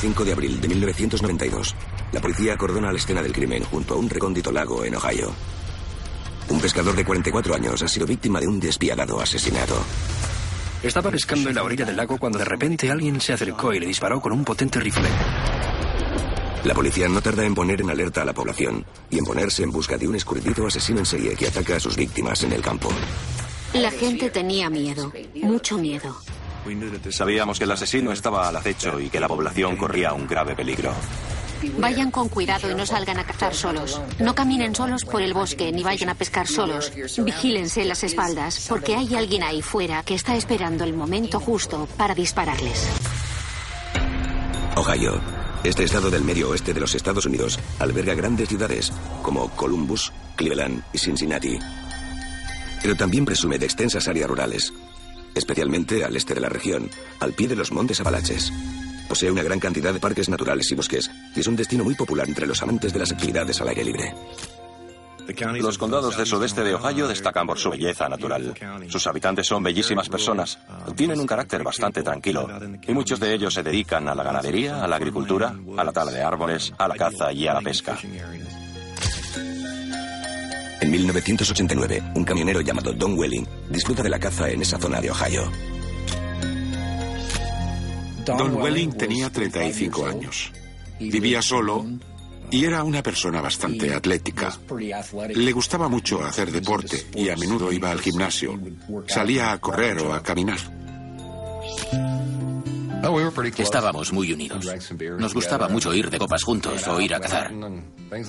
5 de abril de 1992. La policía acordona la escena del crimen junto a un recóndito lago en Ohio. Un pescador de 44 años ha sido víctima de un despiadado asesinato. Estaba pescando en la orilla del lago cuando de repente alguien se acercó y le disparó con un potente rifle. La policía no tarda en poner en alerta a la población y en ponerse en busca de un escurridizo asesino en serie que ataca a sus víctimas en el campo. La gente tenía miedo, mucho miedo. Sabíamos que el asesino estaba al acecho y que la población corría un grave peligro. Vayan con cuidado y no salgan a cazar solos. No caminen solos por el bosque ni vayan a pescar solos. Vigílense las espaldas porque hay alguien ahí fuera que está esperando el momento justo para dispararles. Ohio. Este estado del medio oeste de los Estados Unidos alberga grandes ciudades como Columbus, Cleveland y Cincinnati. Pero también presume de extensas áreas rurales, especialmente al este de la región, al pie de los montes Apalaches. Posee una gran cantidad de parques naturales y bosques y es un destino muy popular entre los amantes de las actividades al aire libre. Los condados del sudeste de Ohio destacan por su belleza natural. Sus habitantes son bellísimas personas, tienen un carácter bastante tranquilo y muchos de ellos se dedican a la ganadería, a la agricultura, a la tala de árboles, a la caza y a la pesca. En 1989, un camionero llamado Don Welling disfruta de la caza en esa zona de Ohio. Don Welling tenía 35 años. Vivía solo y era una persona bastante atlética. Le gustaba mucho hacer deporte y a menudo iba al gimnasio. Salía a correr o a caminar. Estábamos muy unidos. Nos gustaba mucho ir de copas juntos o ir a cazar.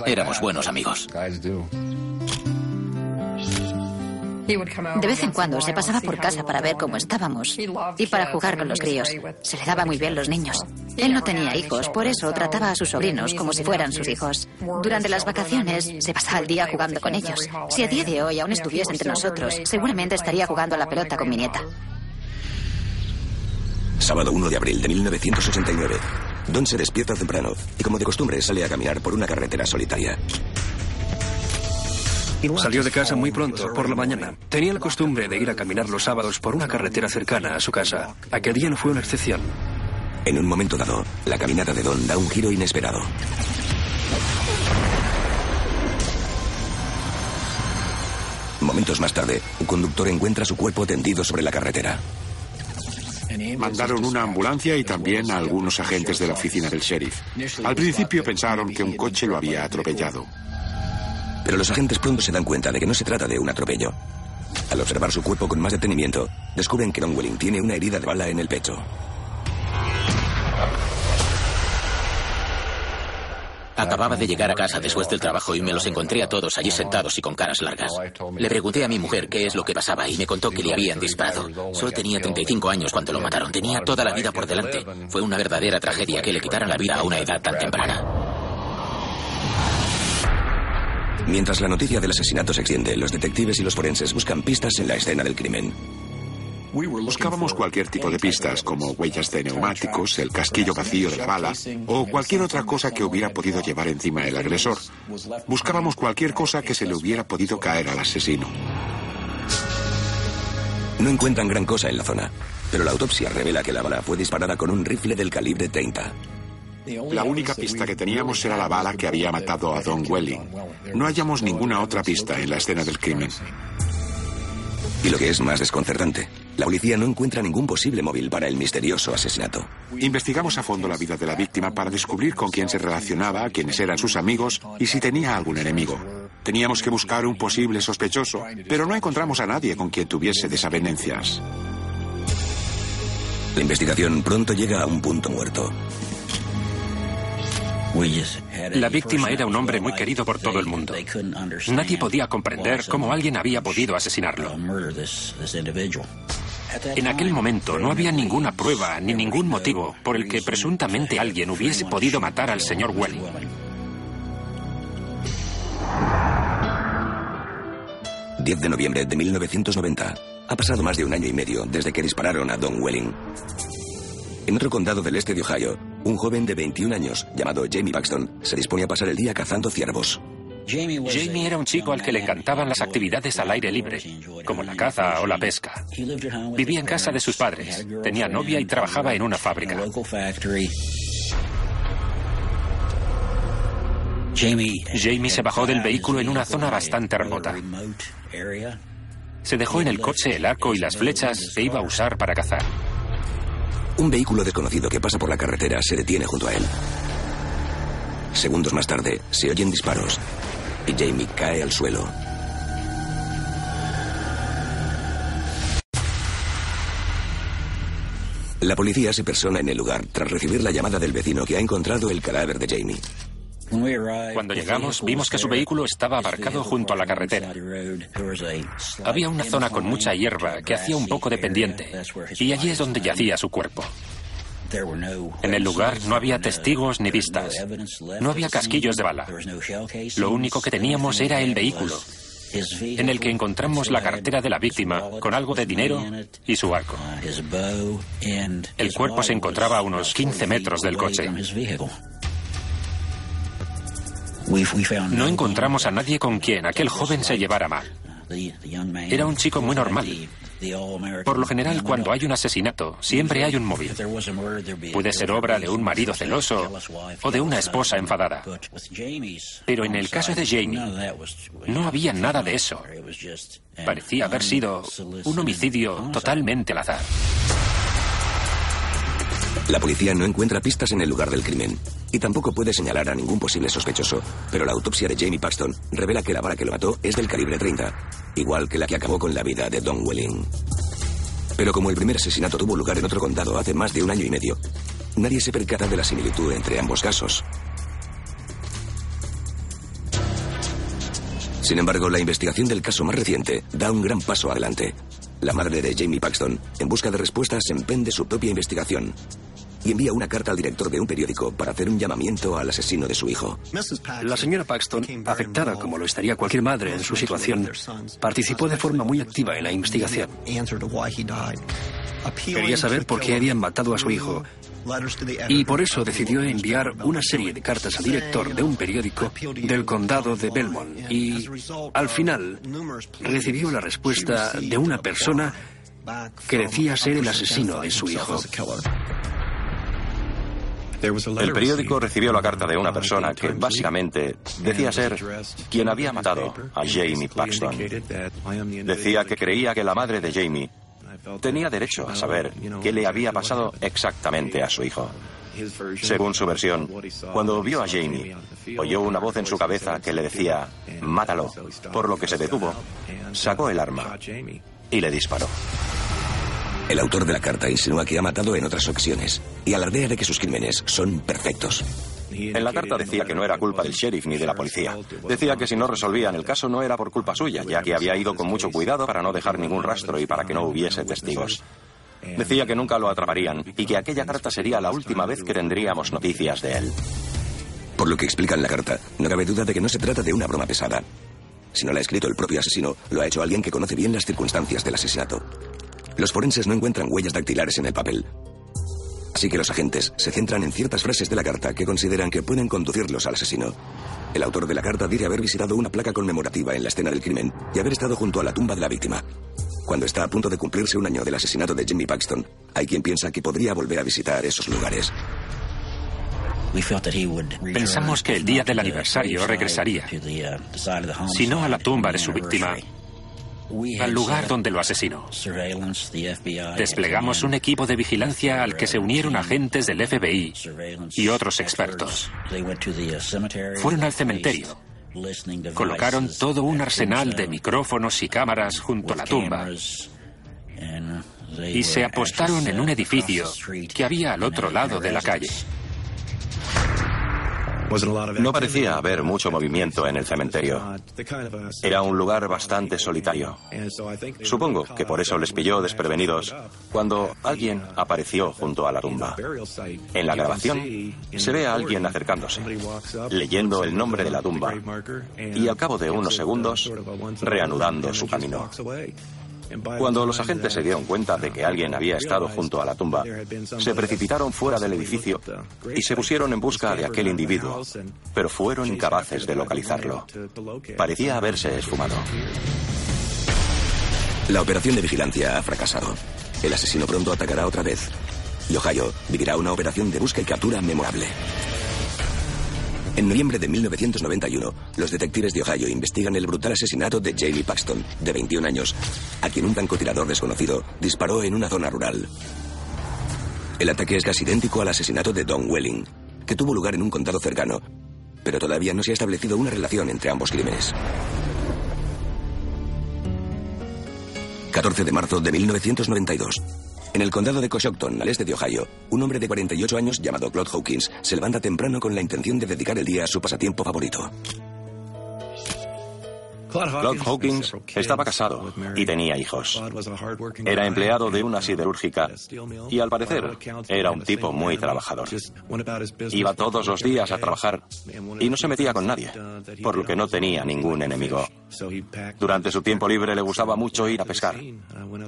Éramos buenos amigos. De vez en cuando se pasaba por casa para ver cómo estábamos y para jugar con los críos. Se le daba muy bien los niños. Él no tenía hijos, por eso trataba a sus sobrinos como si fueran sus hijos. Durante las vacaciones se pasaba el día jugando con ellos. Si a día de hoy aún estuviese entre nosotros, seguramente estaría jugando a la pelota con mi nieta. Sábado 1 de abril de 1989. Don se despierta temprano y como de costumbre sale a caminar por una carretera solitaria. Salió de casa muy pronto, por la mañana. Tenía la costumbre de ir a caminar los sábados por una carretera cercana a su casa. Aquel día no fue una excepción. En un momento dado, la caminata de Don da un giro inesperado. Momentos más tarde, un conductor encuentra su cuerpo tendido sobre la carretera. Mandaron una ambulancia y también a algunos agentes de la oficina del sheriff. Al principio pensaron que un coche lo había atropellado. Pero los agentes pronto se dan cuenta de que no se trata de un atropello. Al observar su cuerpo con más detenimiento, descubren que Don Welling tiene una herida de bala en el pecho. Acababa de llegar a casa después del trabajo y me los encontré a todos allí sentados y con caras largas. Le pregunté a mi mujer qué es lo que pasaba y me contó que le habían disparado. Solo tenía 35 años cuando lo mataron. Tenía toda la vida por delante. Fue una verdadera tragedia que le quitaran la vida a una edad tan temprana. Mientras la noticia del asesinato se extiende, los detectives y los forenses buscan pistas en la escena del crimen. Buscábamos cualquier tipo de pistas, como huellas de neumáticos, el casquillo vacío de la bala o cualquier otra cosa que hubiera podido llevar encima el agresor. Buscábamos cualquier cosa que se le hubiera podido caer al asesino. No encuentran gran cosa en la zona, pero la autopsia revela que la bala fue disparada con un rifle del calibre 30. La única pista que teníamos era la bala que había matado a Don Welling. No hallamos ninguna otra pista en la escena del crimen. Y lo que es más desconcertante, la policía no encuentra ningún posible móvil para el misterioso asesinato. Investigamos a fondo la vida de la víctima para descubrir con quién se relacionaba, quiénes eran sus amigos y si tenía algún enemigo. Teníamos que buscar un posible sospechoso, pero no encontramos a nadie con quien tuviese desavenencias. La investigación pronto llega a un punto muerto. La víctima era un hombre muy querido por todo el mundo. Nadie podía comprender cómo alguien había podido asesinarlo. En aquel momento no había ninguna prueba ni ningún motivo por el que presuntamente alguien hubiese podido matar al señor Welling. 10 de noviembre de 1990. Ha pasado más de un año y medio desde que dispararon a Don Welling. En otro condado del este de Ohio, un joven de 21 años, llamado Jamie Baxton, se dispone a pasar el día cazando ciervos. Jamie era un chico al que le encantaban las actividades al aire libre, como la caza o la pesca. Vivía en casa de sus padres, tenía novia y trabajaba en una fábrica. Jamie se bajó del vehículo en una zona bastante remota. Se dejó en el coche el arco y las flechas que iba a usar para cazar. Un vehículo desconocido que pasa por la carretera se detiene junto a él. Segundos más tarde, se oyen disparos y Jamie cae al suelo. La policía se persona en el lugar tras recibir la llamada del vecino que ha encontrado el cadáver de Jamie. Cuando llegamos vimos que su vehículo estaba aparcado junto a la carretera. Había una zona con mucha hierba que hacía un poco de pendiente y allí es donde yacía su cuerpo. En el lugar no había testigos ni vistas. No había casquillos de bala. Lo único que teníamos era el vehículo, en el que encontramos la cartera de la víctima con algo de dinero y su arco. El cuerpo se encontraba a unos 15 metros del coche. No encontramos a nadie con quien aquel joven se llevara mal. Era un chico muy normal. Por lo general, cuando hay un asesinato, siempre hay un móvil. Puede ser obra de un marido celoso o de una esposa enfadada. Pero en el caso de Jamie, no había nada de eso. Parecía haber sido un homicidio totalmente al azar. La policía no encuentra pistas en el lugar del crimen y tampoco puede señalar a ningún posible sospechoso, pero la autopsia de Jamie Paxton revela que la bala que lo mató es del calibre 30, igual que la que acabó con la vida de Don Welling. Pero como el primer asesinato tuvo lugar en otro condado hace más de un año y medio, nadie se percata de la similitud entre ambos casos. Sin embargo, la investigación del caso más reciente da un gran paso adelante. La madre de Jamie Paxton, en busca de respuestas, emprende su propia investigación y envía una carta al director de un periódico para hacer un llamamiento al asesino de su hijo. La señora Paxton, afectada como lo estaría cualquier madre en su situación, participó de forma muy activa en la investigación. Quería saber por qué habían matado a su hijo y por eso decidió enviar una serie de cartas al director de un periódico del condado de Belmont y al final recibió la respuesta de una persona que decía ser el asesino de su hijo. El periódico recibió la carta de una persona que básicamente decía ser quien había matado a Jamie Paxton. Decía que creía que la madre de Jamie tenía derecho a saber qué le había pasado exactamente a su hijo. Según su versión, cuando vio a Jamie, oyó una voz en su cabeza que le decía, mátalo, por lo que se detuvo, sacó el arma y le disparó. El autor de la carta insinúa que ha matado en otras ocasiones y alardea de que sus crímenes son perfectos. En la carta decía que no era culpa del sheriff ni de la policía. Decía que si no resolvían el caso no era por culpa suya, ya que había ido con mucho cuidado para no dejar ningún rastro y para que no hubiese testigos. Decía que nunca lo atraparían y que aquella carta sería la última vez que tendríamos noticias de él. Por lo que explica en la carta, no cabe duda de que no se trata de una broma pesada. Si no la ha escrito el propio asesino, lo ha hecho alguien que conoce bien las circunstancias del asesinato. Los forenses no encuentran huellas dactilares en el papel. Así que los agentes se centran en ciertas frases de la carta que consideran que pueden conducirlos al asesino. El autor de la carta dice haber visitado una placa conmemorativa en la escena del crimen y haber estado junto a la tumba de la víctima. Cuando está a punto de cumplirse un año del asesinato de Jimmy Paxton, hay quien piensa que podría volver a visitar esos lugares. Pensamos que el día del aniversario regresaría, si no a la tumba de su víctima, al lugar donde lo asesinó. Desplegamos un equipo de vigilancia al que se unieron agentes del FBI y otros expertos. Fueron al cementerio. Colocaron todo un arsenal de micrófonos y cámaras junto a la tumba y se apostaron en un edificio que había al otro lado de la calle. No parecía haber mucho movimiento en el cementerio. Era un lugar bastante solitario. Supongo que por eso les pilló desprevenidos cuando alguien apareció junto a la tumba. En la grabación se ve a alguien acercándose, leyendo el nombre de la tumba y al cabo de unos segundos reanudando su camino. Cuando los agentes se dieron cuenta de que alguien había estado junto a la tumba, se precipitaron fuera del edificio y se pusieron en busca de aquel individuo, pero fueron incapaces de localizarlo. Parecía haberse esfumado. La operación de vigilancia ha fracasado. El asesino pronto atacará otra vez. Y Ohio vivirá una operación de busca y captura memorable. En noviembre de 1991, los detectives de Ohio investigan el brutal asesinato de Jamie Paxton, de 21 años, a quien un francotirador desconocido disparó en una zona rural. El ataque es casi idéntico al asesinato de Don Welling, que tuvo lugar en un condado cercano, pero todavía no se ha establecido una relación entre ambos crímenes. 14 de marzo de 1992. En el condado de Coshocton, al este de Ohio, un hombre de 48 años llamado Claude Hawkins se levanta temprano con la intención de dedicar el día a su pasatiempo favorito. Claude Hawkins estaba casado y tenía hijos. Era empleado de una siderúrgica y al parecer era un tipo muy trabajador. Iba todos los días a trabajar y no se metía con nadie, por lo que no tenía ningún enemigo. Durante su tiempo libre le gustaba mucho ir a pescar.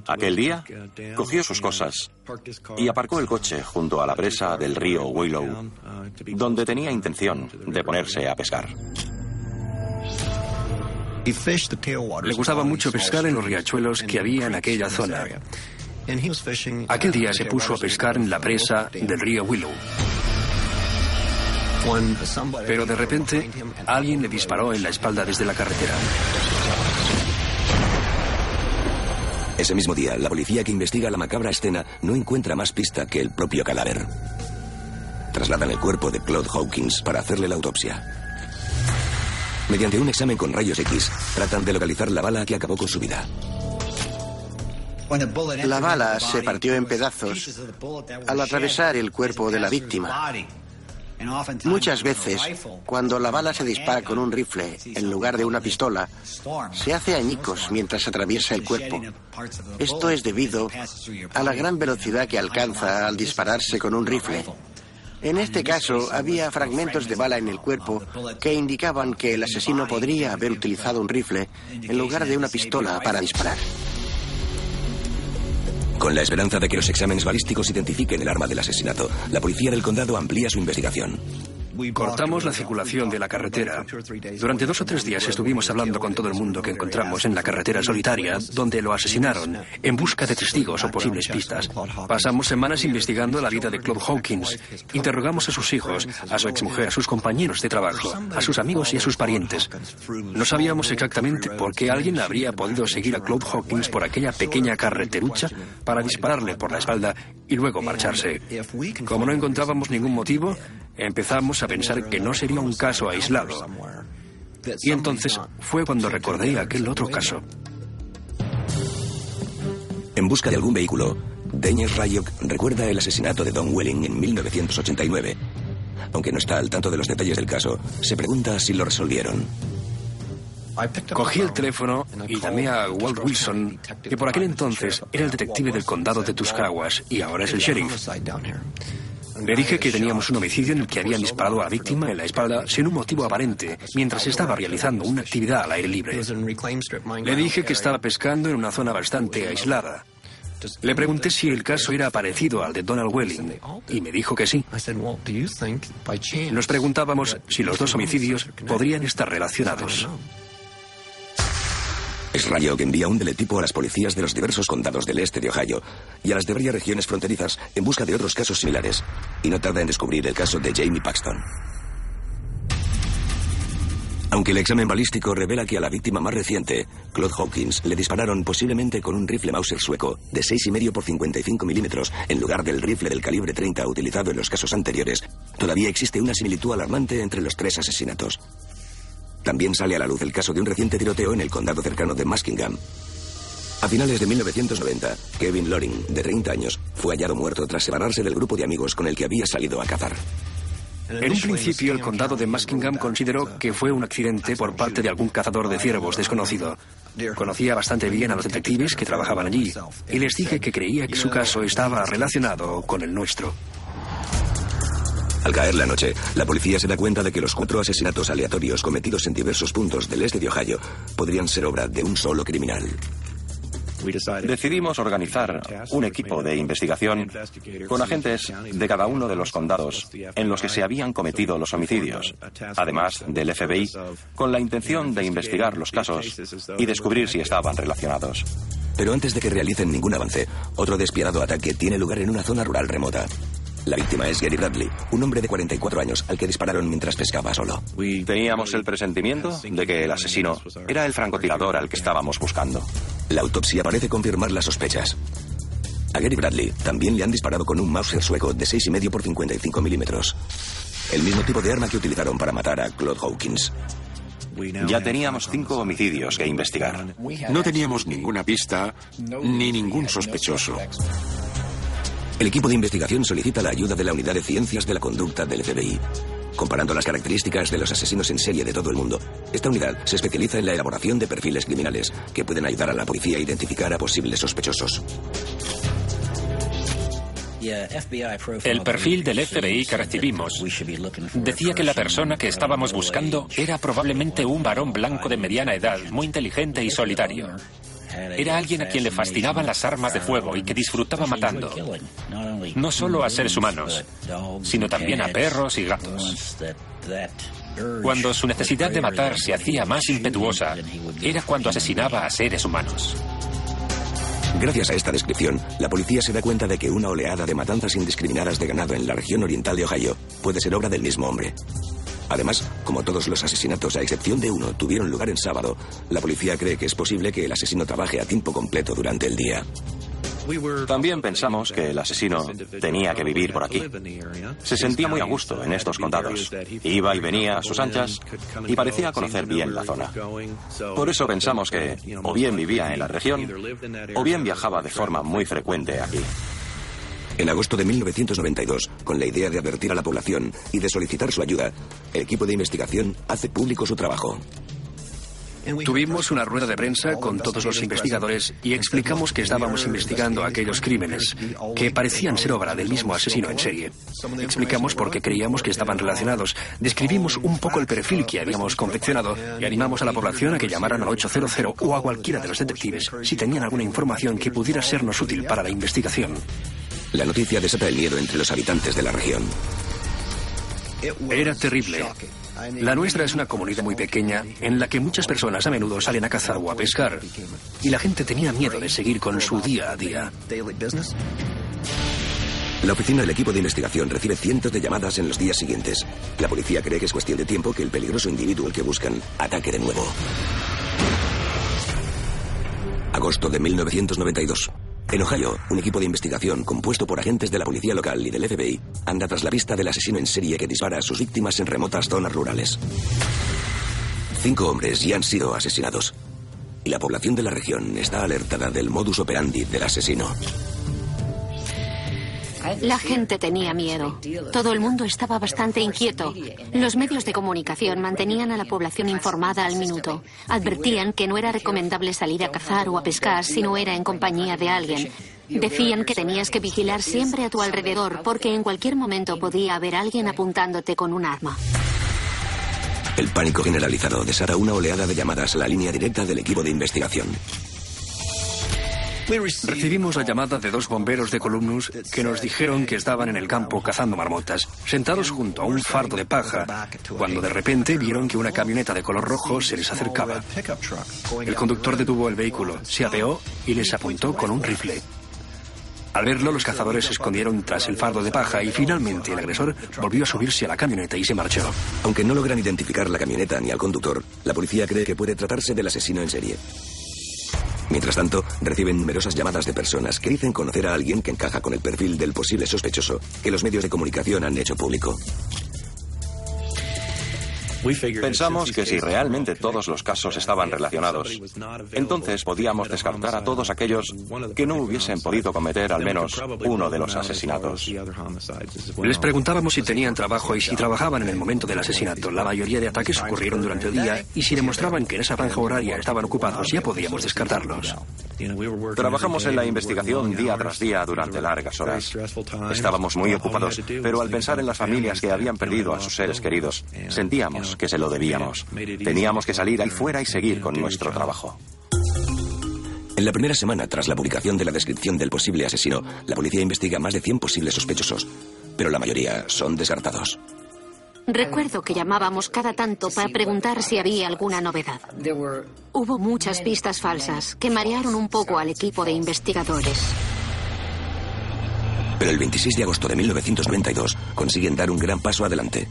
Aquel día cogió sus cosas y aparcó el coche junto a la presa del río Willow, donde tenía intención de ponerse a pescar. Le gustaba mucho pescar en los riachuelos que había en aquella zona. Aquel día se puso a pescar en la presa del río Willow. Pero de repente alguien le disparó en la espalda desde la carretera. Ese mismo día, la policía que investiga la macabra escena no encuentra más pista que el propio cadáver. Trasladan el cuerpo de Claude Hawkins para hacerle la autopsia. Mediante un examen con rayos X, tratan de localizar la bala que acabó con su vida. La bala se partió en pedazos al atravesar el cuerpo de la víctima. Muchas veces, cuando la bala se dispara con un rifle en lugar de una pistola, se hace añicos mientras atraviesa el cuerpo. Esto es debido a la gran velocidad que alcanza al dispararse con un rifle. En este caso, había fragmentos de bala en el cuerpo que indicaban que el asesino podría haber utilizado un rifle en lugar de una pistola para disparar. Con la esperanza de que los exámenes balísticos identifiquen el arma del asesinato, la policía del condado amplía su investigación. Cortamos la circulación de la carretera. Durante dos o tres días estuvimos hablando con todo el mundo que encontramos en la carretera solitaria donde lo asesinaron, en busca de testigos o posibles pistas. Pasamos semanas investigando la vida de Claude Hawkins. Interrogamos a sus hijos, a su exmujer, a sus compañeros de trabajo, a sus amigos y a sus parientes. No sabíamos exactamente por qué alguien habría podido seguir a Claude Hawkins por aquella pequeña carreterucha para dispararle por la espalda y luego marcharse. Como no encontrábamos ningún motivo, empezamos a pensar que no sería un caso aislado. Y entonces fue cuando recordé aquel otro caso. En busca de algún vehículo, Daniel Ryok recuerda el asesinato de Don Welling en 1989. Aunque no está al tanto de los detalles del caso, se pregunta si lo resolvieron. Cogí el teléfono y llamé a Walt Wilson, que por aquel entonces era el detective del condado de Tuscarawas y ahora es el sheriff. Le dije que teníamos un homicidio en el que habían disparado a la víctima en la espalda sin un motivo aparente mientras estaba realizando una actividad al aire libre. Le dije que estaba pescando en una zona bastante aislada. Le pregunté si el caso era parecido al de Donald Welling y me dijo que sí. Nos preguntábamos si los dos homicidios podrían estar relacionados. Es Rayo que envía un deletipo a las policías de los diversos condados del este de Ohio y a las de varias regiones fronterizas en busca de otros casos similares, y no tarda en descubrir el caso de Jamie Paxton. Aunque el examen balístico revela que a la víctima más reciente, Claude Hawkins, le dispararon posiblemente con un rifle Mauser sueco de 6,5 por 55 milímetros en lugar del rifle del calibre 30 utilizado en los casos anteriores, todavía existe una similitud alarmante entre los tres asesinatos. También sale a la luz el caso de un reciente tiroteo en el condado cercano de Muskingum. A finales de 1990, Kevin Loring, de 30 años, fue hallado muerto tras separarse del grupo de amigos con el que había salido a cazar. En un principio, el condado de Muskingum consideró que fue un accidente por parte de algún cazador de ciervos desconocido. Conocía bastante bien a los detectives que trabajaban allí y les dije que creía que su caso estaba relacionado con el nuestro. Al caer la noche, la policía se da cuenta de que los cuatro asesinatos aleatorios cometidos en diversos puntos del este de Ohio podrían ser obra de un solo criminal. Decidimos organizar un equipo de investigación con agentes de cada uno de los condados en los que se habían cometido los homicidios, además del FBI, con la intención de investigar los casos y descubrir si estaban relacionados. Pero antes de que realicen ningún avance, otro despiadado ataque tiene lugar en una zona rural remota. La víctima es Gary Bradley, un hombre de 44 años al que dispararon mientras pescaba solo. Teníamos el presentimiento de que el asesino era el francotirador al que estábamos buscando. La autopsia parece confirmar las sospechas. A Gary Bradley también le han disparado con un Mauser sueco de 6,5 por 55 milímetros. El mismo tipo de arma que utilizaron para matar a Claude Hawkins. Ya teníamos cinco homicidios que investigar. No teníamos ninguna pista ni ningún sospechoso. El equipo de investigación solicita la ayuda de la Unidad de Ciencias de la Conducta del FBI. Comparando las características de los asesinos en serie de todo el mundo, esta unidad se especializa en la elaboración de perfiles criminales que pueden ayudar a la policía a identificar a posibles sospechosos. El perfil del FBI que recibimos decía que la persona que estábamos buscando era probablemente un varón blanco de mediana edad, muy inteligente y solitario. Era alguien a quien le fascinaban las armas de fuego y que disfrutaba matando, no solo a seres humanos, sino también a perros y gatos. Cuando su necesidad de matar se hacía más impetuosa, era cuando asesinaba a seres humanos. Gracias a esta descripción, la policía se da cuenta de que una oleada de matanzas indiscriminadas de ganado en la región oriental de Ohio puede ser obra del mismo hombre. Además, como todos los asesinatos, a excepción de uno, tuvieron lugar en sábado, la policía cree que es posible que el asesino trabaje a tiempo completo durante el día. También pensamos que el asesino tenía que vivir por aquí. Se sentía muy a gusto en estos condados. Iba y venía a sus anchas y parecía conocer bien la zona. Por eso pensamos que o bien vivía en la región o bien viajaba de forma muy frecuente aquí. En agosto de 1992, con la idea de advertir a la población y de solicitar su ayuda, el equipo de investigación hace público su trabajo. Tuvimos una rueda de prensa con todos los investigadores y explicamos que estábamos investigando aquellos crímenes que parecían ser obra del mismo asesino en serie. Explicamos por qué creíamos que estaban relacionados, describimos un poco el perfil que habíamos confeccionado y animamos a la población a que llamaran al 800 o a cualquiera de los detectives si tenían alguna información que pudiera sernos útil para la investigación. La noticia desata el miedo entre los habitantes de la región. Era terrible. La nuestra es una comunidad muy pequeña en la que muchas personas a menudo salen a cazar o a pescar y la gente tenía miedo de seguir con su día a día. La oficina del equipo de investigación recibe cientos de llamadas en los días siguientes. La policía cree que es cuestión de tiempo que el peligroso individuo al que buscan ataque de nuevo. Agosto de 1992. En Ohio, un equipo de investigación compuesto por agentes de la policía local y del FBI anda tras la pista del asesino en serie que dispara a sus víctimas en remotas zonas rurales. Cinco hombres ya han sido asesinados. Y la población de la región está alertada del modus operandi del asesino. La gente tenía miedo. Todo el mundo estaba bastante inquieto. Los medios de comunicación mantenían a la población informada al minuto. Advertían que no era recomendable salir a cazar o a pescar si no era en compañía de alguien. Decían que tenías que vigilar siempre a tu alrededor porque en cualquier momento podía haber alguien apuntándote con un arma. El pánico generalizado desata una oleada de llamadas a la línea directa del equipo de investigación. Recibimos la llamada de dos bomberos de Columnus que nos dijeron que estaban en el campo cazando marmotas, sentados junto a un fardo de paja, cuando de repente vieron que una camioneta de color rojo se les acercaba. El conductor detuvo el vehículo, se apeó y les apuntó con un rifle. Al verlo, los cazadores se escondieron tras el fardo de paja y finalmente el agresor volvió a subirse a la camioneta y se marchó. Aunque no logran identificar la camioneta ni al conductor, la policía cree que puede tratarse del asesino en serie. Mientras tanto, reciben numerosas llamadas de personas que dicen conocer a alguien que encaja con el perfil del posible sospechoso que los medios de comunicación han hecho público. Pensamos que si realmente todos los casos estaban relacionados, entonces podíamos descartar a todos aquellos que no hubiesen podido cometer al menos uno de los asesinatos. Les preguntábamos si tenían trabajo y si trabajaban en el momento del asesinato. La mayoría de ataques ocurrieron durante el día y si demostraban que en esa franja horaria estaban ocupados, ya podíamos descartarlos. Trabajamos en la investigación día tras día durante largas horas. Estábamos muy ocupados, pero al pensar en las familias que habían perdido a sus seres queridos, sentíamos que se lo debíamos. Teníamos que salir ahí fuera y seguir con nuestro trabajo. En la primera semana tras la publicación de la descripción del posible asesino, la policía investiga más de 100 posibles sospechosos, pero la mayoría son descartados. Recuerdo que llamábamos cada tanto para preguntar si había alguna novedad. Hubo muchas pistas falsas que marearon un poco al equipo de investigadores. Pero el 26 de agosto de 1992 consiguen dar un gran paso adelante.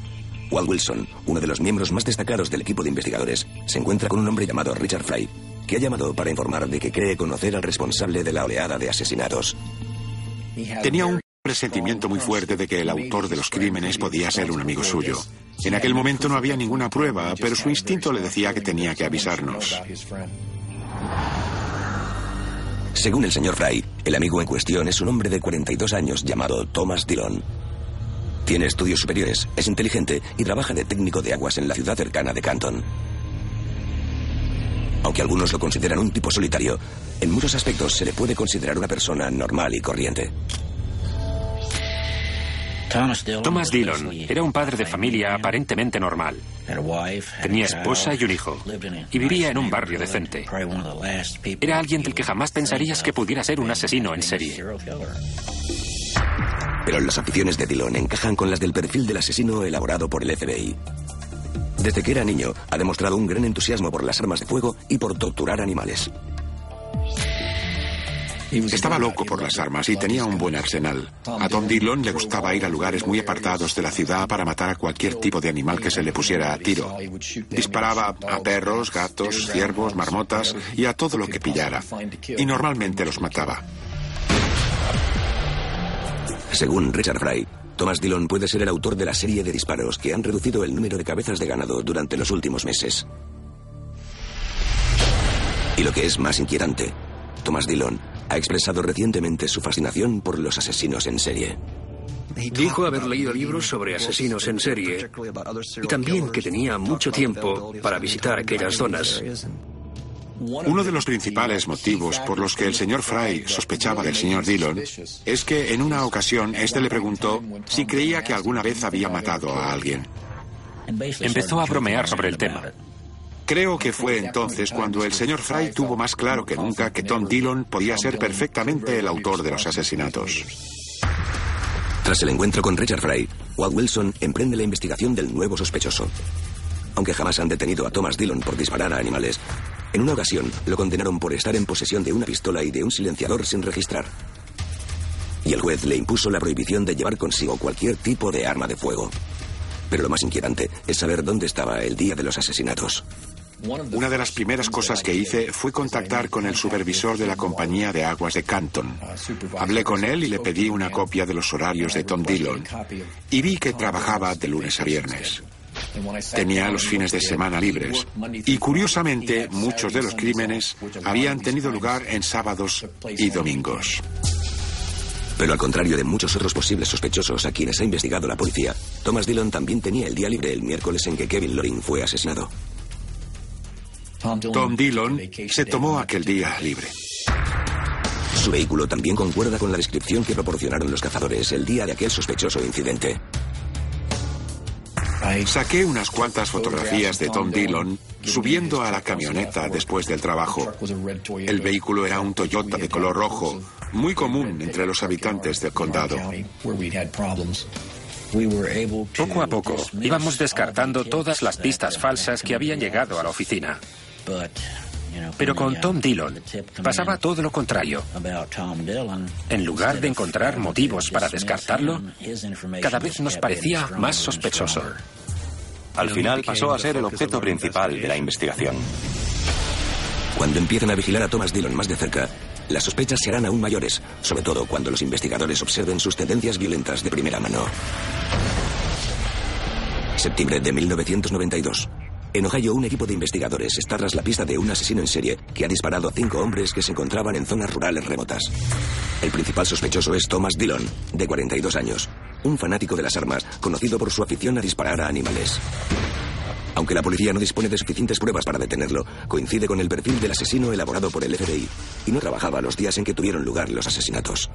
Walt Wilson, uno de los miembros más destacados del equipo de investigadores, se encuentra con un hombre llamado Richard Fry, que ha llamado para informar de que cree conocer al responsable de la oleada de asesinatos. Tenía un presentimiento muy fuerte de que el autor de los crímenes podía ser un amigo suyo. En aquel momento no había ninguna prueba, pero su instinto le decía que tenía que avisarnos. Según el señor Fry, el amigo en cuestión es un hombre de 42 años llamado Thomas Dillon. Tiene estudios superiores, es inteligente y trabaja de técnico de aguas en la ciudad cercana de Canton. Aunque algunos lo consideran un tipo solitario, en muchos aspectos se le puede considerar una persona normal y corriente. Thomas Dillon era un padre de familia aparentemente normal. Tenía esposa y un hijo, y vivía en un barrio decente. Era alguien del que jamás pensarías que pudiera ser un asesino en serie. Pero las aficiones de Dillon encajan con las del perfil del asesino elaborado por el FBI. Desde que era niño, ha demostrado un gran entusiasmo por las armas de fuego y por torturar animales. Estaba loco por las armas y tenía un buen arsenal. A Tom Dillon le gustaba ir a lugares muy apartados de la ciudad para matar a cualquier tipo de animal que se le pusiera a tiro. Disparaba a perros, gatos, ciervos, marmotas y a todo lo que pillara. Y normalmente los mataba. Según Richard Fry, Thomas Dillon puede ser el autor de la serie de disparos que han reducido el número de cabezas de ganado durante los últimos meses. Y lo que es más inquietante, Thomas Dillon ha expresado recientemente su fascinación por los asesinos en serie. Dijo haber leído libros sobre asesinos en serie y también que tenía mucho tiempo para visitar aquellas zonas. Uno de los principales motivos por los que el señor Fry sospechaba del señor Dillon es que en una ocasión éste le preguntó si creía que alguna vez había matado a alguien. Empezó a bromear sobre el tema. Creo que fue entonces cuando el señor Fry tuvo más claro que nunca que Tom Dillon podía ser perfectamente el autor de los asesinatos. Tras el encuentro con Richard Fry, Walt Wilson emprende la investigación del nuevo sospechoso. Aunque jamás han detenido a Thomas Dillon por disparar a animales, en una ocasión lo condenaron por estar en posesión de una pistola y de un silenciador sin registrar. Y el juez le impuso la prohibición de llevar consigo cualquier tipo de arma de fuego. Pero lo más inquietante es saber dónde estaba el día de los asesinatos. Una de las primeras cosas que hice fue contactar con el supervisor de la compañía de aguas de Canton. Hablé con él y le pedí una copia de los horarios de Tom Dillon y vi que trabajaba de lunes a viernes. Tenía los fines de semana libres y curiosamente muchos de los crímenes habían tenido lugar en sábados y domingos. Pero al contrario de muchos otros posibles sospechosos a quienes ha investigado la policía, Thomas Dillon también tenía el día libre el miércoles en que Kevin Loring fue asesinado. Tom Dillon se tomó aquel día libre. Su vehículo también concuerda con la descripción que proporcionaron los cazadores el día de aquel sospechoso incidente. Saqué unas cuantas fotografías de Tom Dillon subiendo a la camioneta después del trabajo. El vehículo era un Toyota de color rojo, muy común entre los habitantes del condado. Poco a poco íbamos descartando todas las pistas falsas que habían llegado a la oficina. Pero con Tom Dillon pasaba todo lo contrario. En lugar de encontrar motivos para descartarlo, cada vez nos parecía más sospechoso. Al final pasó a ser el objeto principal de la investigación. Cuando empiezan a vigilar a Thomas Dillon más de cerca, las sospechas serán aún mayores, sobre todo cuando los investigadores observen sus tendencias violentas de primera mano. Septiembre de 1992. En Ohio, un equipo de investigadores está tras la pista de un asesino en serie que ha disparado a cinco hombres que se encontraban en zonas rurales remotas. El principal sospechoso es Thomas Dillon, de 42 años, un fanático de las armas, conocido por su afición a disparar a animales. Aunque la policía no dispone de suficientes pruebas para detenerlo, coincide con el perfil del asesino elaborado por el FBI y no trabajaba los días en que tuvieron lugar los asesinatos.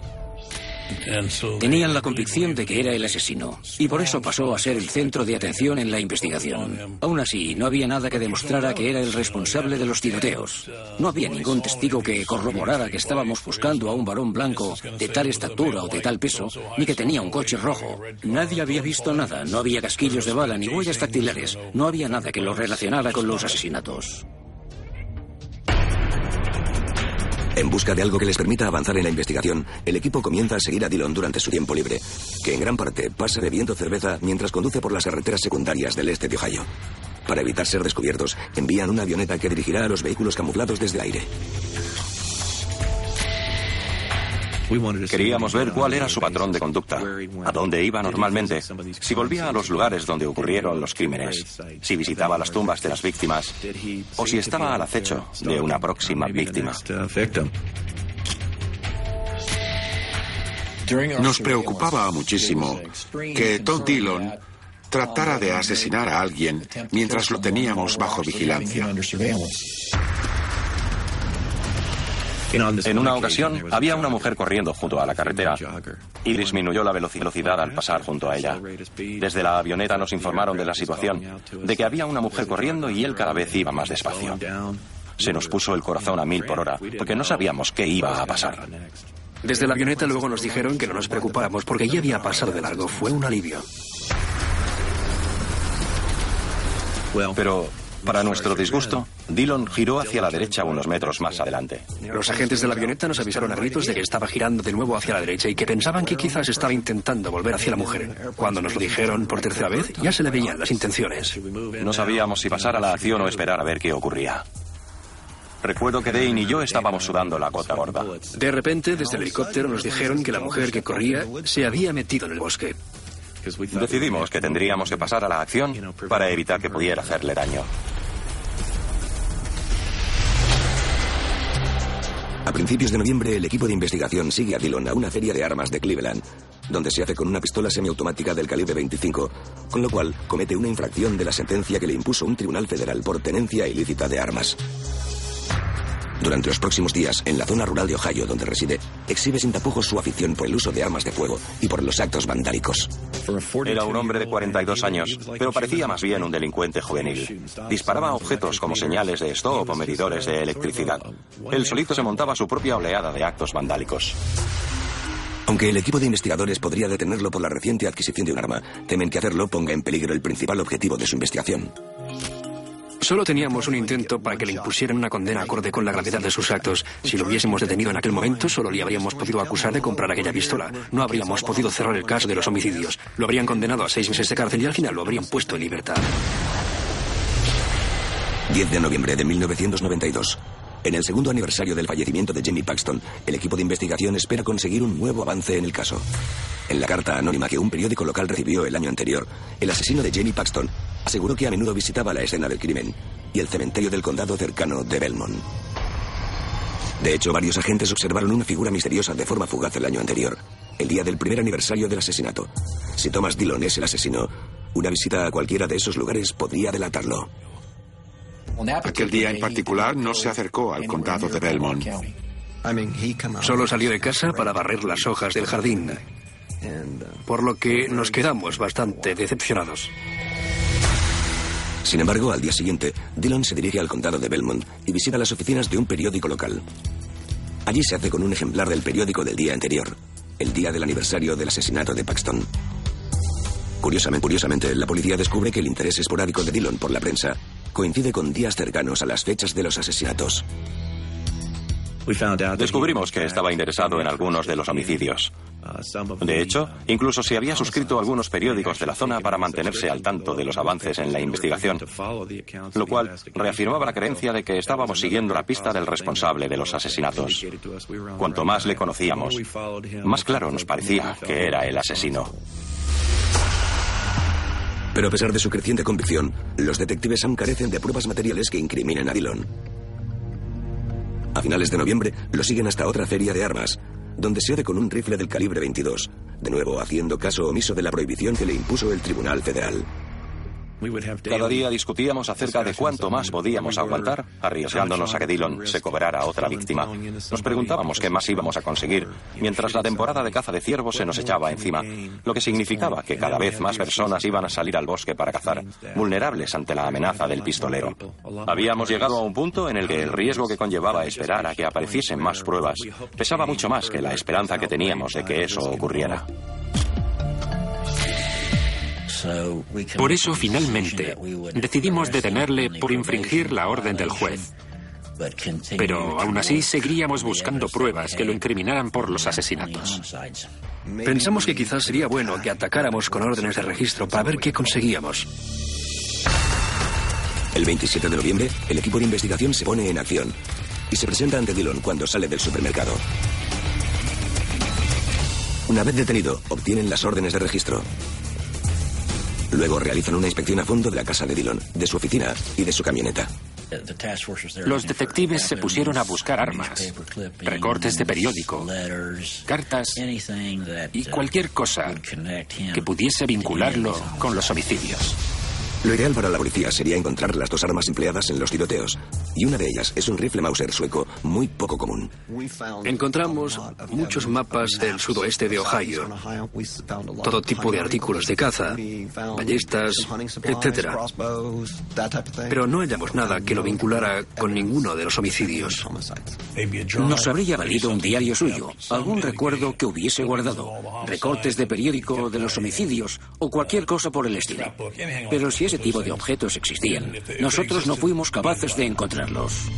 Tenían la convicción de que era el asesino y por eso pasó a ser el centro de atención en la investigación. Aún así, no había nada que demostrara que era el responsable de los tiroteos. No había ningún testigo que corroborara que estábamos buscando a un varón blanco de tal estatura o de tal peso, ni que tenía un coche rojo. Nadie había visto nada, no había casquillos de bala ni huellas dactilares, no había nada que lo relacionara con los asesinatos. En busca de algo que les permita avanzar en la investigación, el equipo comienza a seguir a Dillon durante su tiempo libre, que en gran parte pasa bebiendo cerveza mientras conduce por las carreteras secundarias del este de Ohio. Para evitar ser descubiertos, envían una avioneta que dirigirá a los vehículos camuflados desde el aire. Queríamos ver cuál era su patrón de conducta, a dónde iba normalmente, si volvía a los lugares donde ocurrieron los crímenes, si visitaba las tumbas de las víctimas o si estaba al acecho de una próxima víctima. Nos preocupaba muchísimo que Todd Dillon tratara de asesinar a alguien mientras lo teníamos bajo vigilancia. En una ocasión había una mujer corriendo junto a la carretera y disminuyó la velocidad al pasar junto a ella. Desde la avioneta nos informaron de la situación, de que había una mujer corriendo y él cada vez iba más despacio. Se nos puso el corazón a mil por hora, porque no sabíamos qué iba a pasar. Desde la avioneta luego nos dijeron que no nos preocupáramos porque ya había pasado de largo. Fue un alivio. Pero para nuestro disgusto, Dillon giró hacia la derecha unos metros más adelante. Los agentes de la avioneta nos avisaron a gritos de que estaba girando de nuevo hacia la derecha y que pensaban que quizás estaba intentando volver hacia la mujer. Cuando nos lo dijeron por tercera vez, ya se le veían las intenciones. No sabíamos si pasar a la acción o esperar a ver qué ocurría. Recuerdo que Dane y yo estábamos sudando la gota gorda. De repente, desde el helicóptero nos dijeron que la mujer que corría se había metido en el bosque. Decidimos que tendríamos que pasar a la acción para evitar que pudiera hacerle daño. A principios de noviembre, el equipo de investigación sigue a Dillon a una feria de armas de Cleveland, donde se hace con una pistola semiautomática del calibre 25, con lo cual comete una infracción de la sentencia que le impuso un tribunal federal por tenencia ilícita de armas. Durante los próximos días, en la zona rural de Ohio donde reside, exhibe sin tapujos su afición por el uso de armas de fuego y por los actos vandálicos. Era un hombre de 42 años, pero parecía más bien un delincuente juvenil. Disparaba objetos como señales de stop o medidores de electricidad. Él solito se montaba su propia oleada de actos vandálicos. Aunque el equipo de investigadores podría detenerlo por la reciente adquisición de un arma, temen que hacerlo ponga en peligro el principal objetivo de su investigación. Solo teníamos un intento para que le impusieran una condena acorde con la gravedad de sus actos. Si lo hubiésemos detenido en aquel momento, solo le habríamos podido acusar de comprar aquella pistola. No habríamos podido cerrar el caso de los homicidios. Lo habrían condenado a seis meses de cárcel y al final lo habrían puesto en libertad. 10 de noviembre de 1992. En el segundo aniversario del fallecimiento de Jamie Paxton, el equipo de investigación espera conseguir un nuevo avance en el caso. En la carta anónima que un periódico local recibió el año anterior, el asesino de Jamie Paxton aseguró que a menudo visitaba la escena del crimen y el cementerio del condado cercano de Belmont. De hecho, varios agentes observaron una figura misteriosa de forma fugaz el año anterior, el día del primer aniversario del asesinato. Si Thomas Dillon es el asesino, una visita a cualquiera de esos lugares podría delatarlo. Aquel día en particular no se acercó al condado de Belmont. Solo salió de casa para barrer las hojas del jardín, por lo que nos quedamos bastante decepcionados. Sin embargo, al día siguiente, Dillon se dirige al condado de Belmont y visita las oficinas de un periódico local. Allí se hace con un ejemplar del periódico del día anterior, el día del aniversario del asesinato de Paxton. Curiosamente, curiosamente, la policía descubre que el interés esporádico de Dillon por la prensa coincide con días cercanos a las fechas de los asesinatos. Descubrimos que estaba interesado en algunos de los homicidios. De hecho, incluso se había suscrito a algunos periódicos de la zona para mantenerse al tanto de los avances en la investigación, lo cual reafirmaba la creencia de que estábamos siguiendo la pista del responsable de los asesinatos. Cuanto más le conocíamos, más claro nos parecía que era el asesino. Pero a pesar de su creciente convicción, los detectives aún carecen de pruebas materiales que incriminen a Dillon. A finales de noviembre lo siguen hasta otra feria de armas, donde se ode con un rifle del calibre 22, de nuevo haciendo caso omiso de la prohibición que le impuso el Tribunal Federal. Cada día discutíamos acerca de cuánto más podíamos aguantar, arriesgándonos a que Dillon se cobrara otra víctima. Nos preguntábamos qué más íbamos a conseguir, mientras la temporada de caza de ciervos se nos echaba encima, lo que significaba que cada vez más personas iban a salir al bosque para cazar, vulnerables ante la amenaza del pistolero. Habíamos llegado a un punto en el que el riesgo que conllevaba esperar a que apareciesen más pruebas pesaba mucho más que la esperanza que teníamos de que eso ocurriera. Por eso, finalmente, decidimos detenerle por infringir la orden del juez. Pero aún así seguiríamos buscando pruebas que lo incriminaran por los asesinatos. Pensamos que quizás sería bueno que atacáramos con órdenes de registro para ver qué conseguíamos. El 27 de noviembre, el equipo de investigación se pone en acción y se presenta ante Dillon cuando sale del supermercado. Una vez detenido, obtienen las órdenes de registro. Luego realizan una inspección a fondo de la casa de Dillon, de su oficina y de su camioneta. Los detectives se pusieron a buscar armas, recortes de periódico, cartas y cualquier cosa que pudiese vincularlo con los homicidios. Lo ideal para la policía sería encontrar las dos armas empleadas en los tiroteos, y una de ellas es un rifle Mauser sueco muy poco común. Encontramos muchos mapas del sudoeste de Ohio, todo tipo de artículos de caza, ballestas, etc. Pero no hallamos nada que lo vinculara con ninguno de los homicidios. Nos habría valido un diario suyo, algún recuerdo que hubiese guardado, recortes de periódico de los homicidios o cualquier cosa por el estilo. Pero si es ese tipo de objetos existían. Nosotros no fuimos capaces de encontrarlos.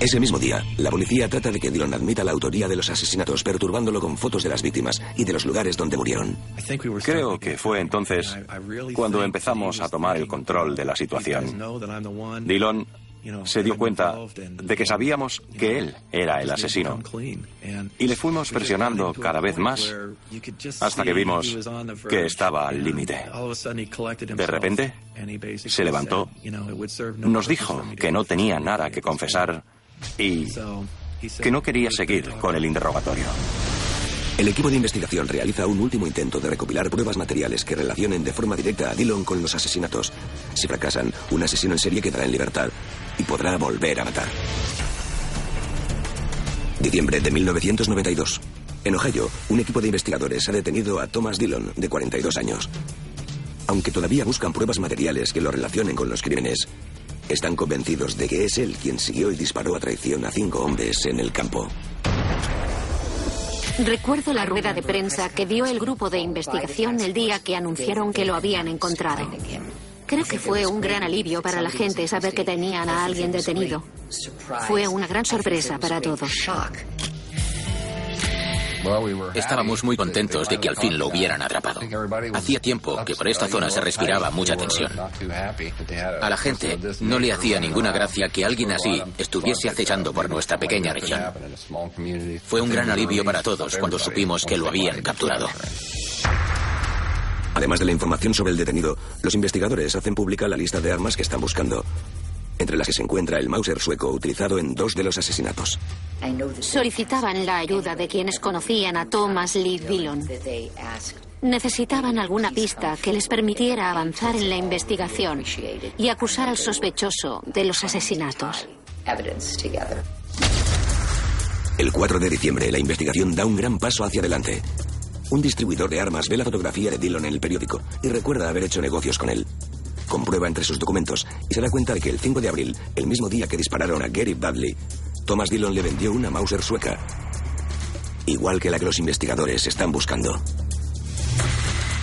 Ese mismo día, la policía trata de que Dillon admita la autoría de los asesinatos, perturbándolo con fotos de las víctimas y de los lugares donde murieron. Creo que fue entonces cuando empezamos a tomar el control de la situación. Dillon se dio cuenta de que sabíamos que él era el asesino. Y le fuimos presionando cada vez más hasta que vimos que estaba al límite. De repente, se levantó, nos dijo que no tenía nada que confesar y que no quería seguir con el interrogatorio. El equipo de investigación realiza un último intento de recopilar pruebas materiales que relacionen de forma directa a Dillon con los asesinatos. Si fracasan, un asesino en serie quedará en libertad y podrá volver a matar. Diciembre de 1992. En Ohio, un equipo de investigadores ha detenido a Thomas Dillon, de 42 años. Aunque todavía buscan pruebas materiales que lo relacionen con los crímenes, están convencidos de que es él quien siguió y disparó a traición a cinco hombres en el campo. Recuerdo la rueda de prensa que dio el grupo de investigación el día que anunciaron que lo habían encontrado. Creo que fue un gran alivio para la gente saber que tenían a alguien detenido. Fue una gran sorpresa para todos. Estábamos muy contentos de que al fin lo hubieran atrapado. Hacía tiempo que por esta zona se respiraba mucha tensión. A la gente no le hacía ninguna gracia que alguien así estuviese acechando por nuestra pequeña región. Fue un gran alivio para todos cuando supimos que lo habían capturado. Además de la información sobre el detenido, los investigadores hacen pública la lista de armas que están buscando entre las que se encuentra el Mauser sueco utilizado en dos de los asesinatos. Solicitaban la ayuda de quienes conocían a Thomas Lee Dillon. Necesitaban alguna pista que les permitiera avanzar en la investigación y acusar al sospechoso de los asesinatos. El 4 de diciembre, la investigación da un gran paso hacia adelante. Un distribuidor de armas ve la fotografía de Dillon en el periódico y recuerda haber hecho negocios con él comprueba entre sus documentos y se da cuenta de que el 5 de abril, el mismo día que dispararon a Gary Bradley, Thomas Dillon le vendió una Mauser sueca. Igual que la que los investigadores están buscando.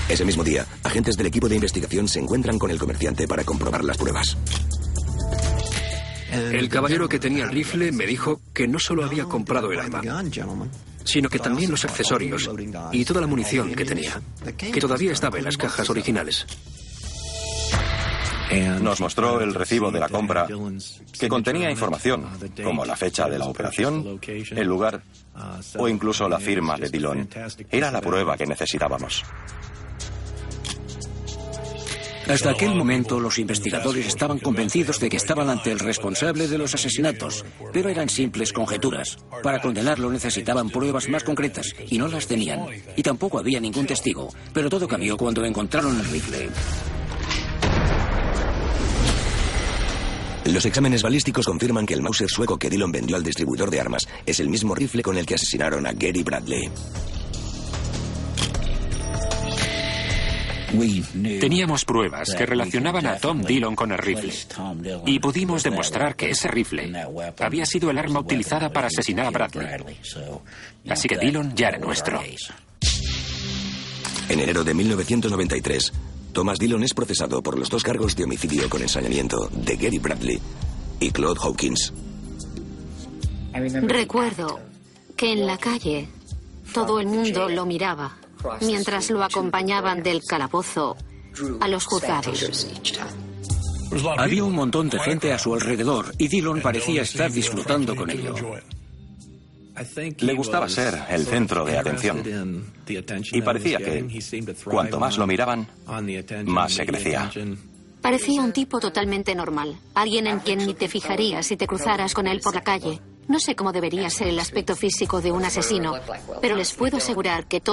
Ese mismo día, agentes del equipo de investigación se encuentran con el comerciante para comprobar las pruebas. El caballero que tenía el rifle me dijo que no solo había comprado el arma, sino que también los accesorios y toda la munición que tenía, que todavía estaba en las cajas originales. Nos mostró el recibo de la compra que contenía información, como la fecha de la operación, el lugar o incluso la firma de Dillon. Era la prueba que necesitábamos. Hasta aquel momento los investigadores estaban convencidos de que estaban ante el responsable de los asesinatos, pero eran simples conjeturas. Para condenarlo necesitaban pruebas más concretas y no las tenían. Y tampoco había ningún testigo, pero todo cambió cuando encontraron el rifle. Los exámenes balísticos confirman que el Mauser sueco que Dillon vendió al distribuidor de armas es el mismo rifle con el que asesinaron a Gary Bradley. Teníamos pruebas que relacionaban a Tom Dillon con el rifle y pudimos demostrar que ese rifle había sido el arma utilizada para asesinar a Bradley. Así que Dillon ya era nuestro. En enero de 1993, Thomas Dillon es procesado por los dos cargos de homicidio con ensañamiento de Gary Bradley y Claude Hawkins. Recuerdo que en la calle todo el mundo lo miraba mientras lo acompañaban del calabozo a los juzgados. Había un montón de gente a su alrededor y Dillon parecía estar disfrutando con ello. Le gustaba ser el centro de atención. Y parecía que cuanto más lo miraban, más se crecía. Parecía un tipo totalmente normal, alguien en quien ni te fijarías si te cruzaras con él por la calle. No sé cómo debería ser el aspecto físico de un asesino, pero les puedo asegurar que todo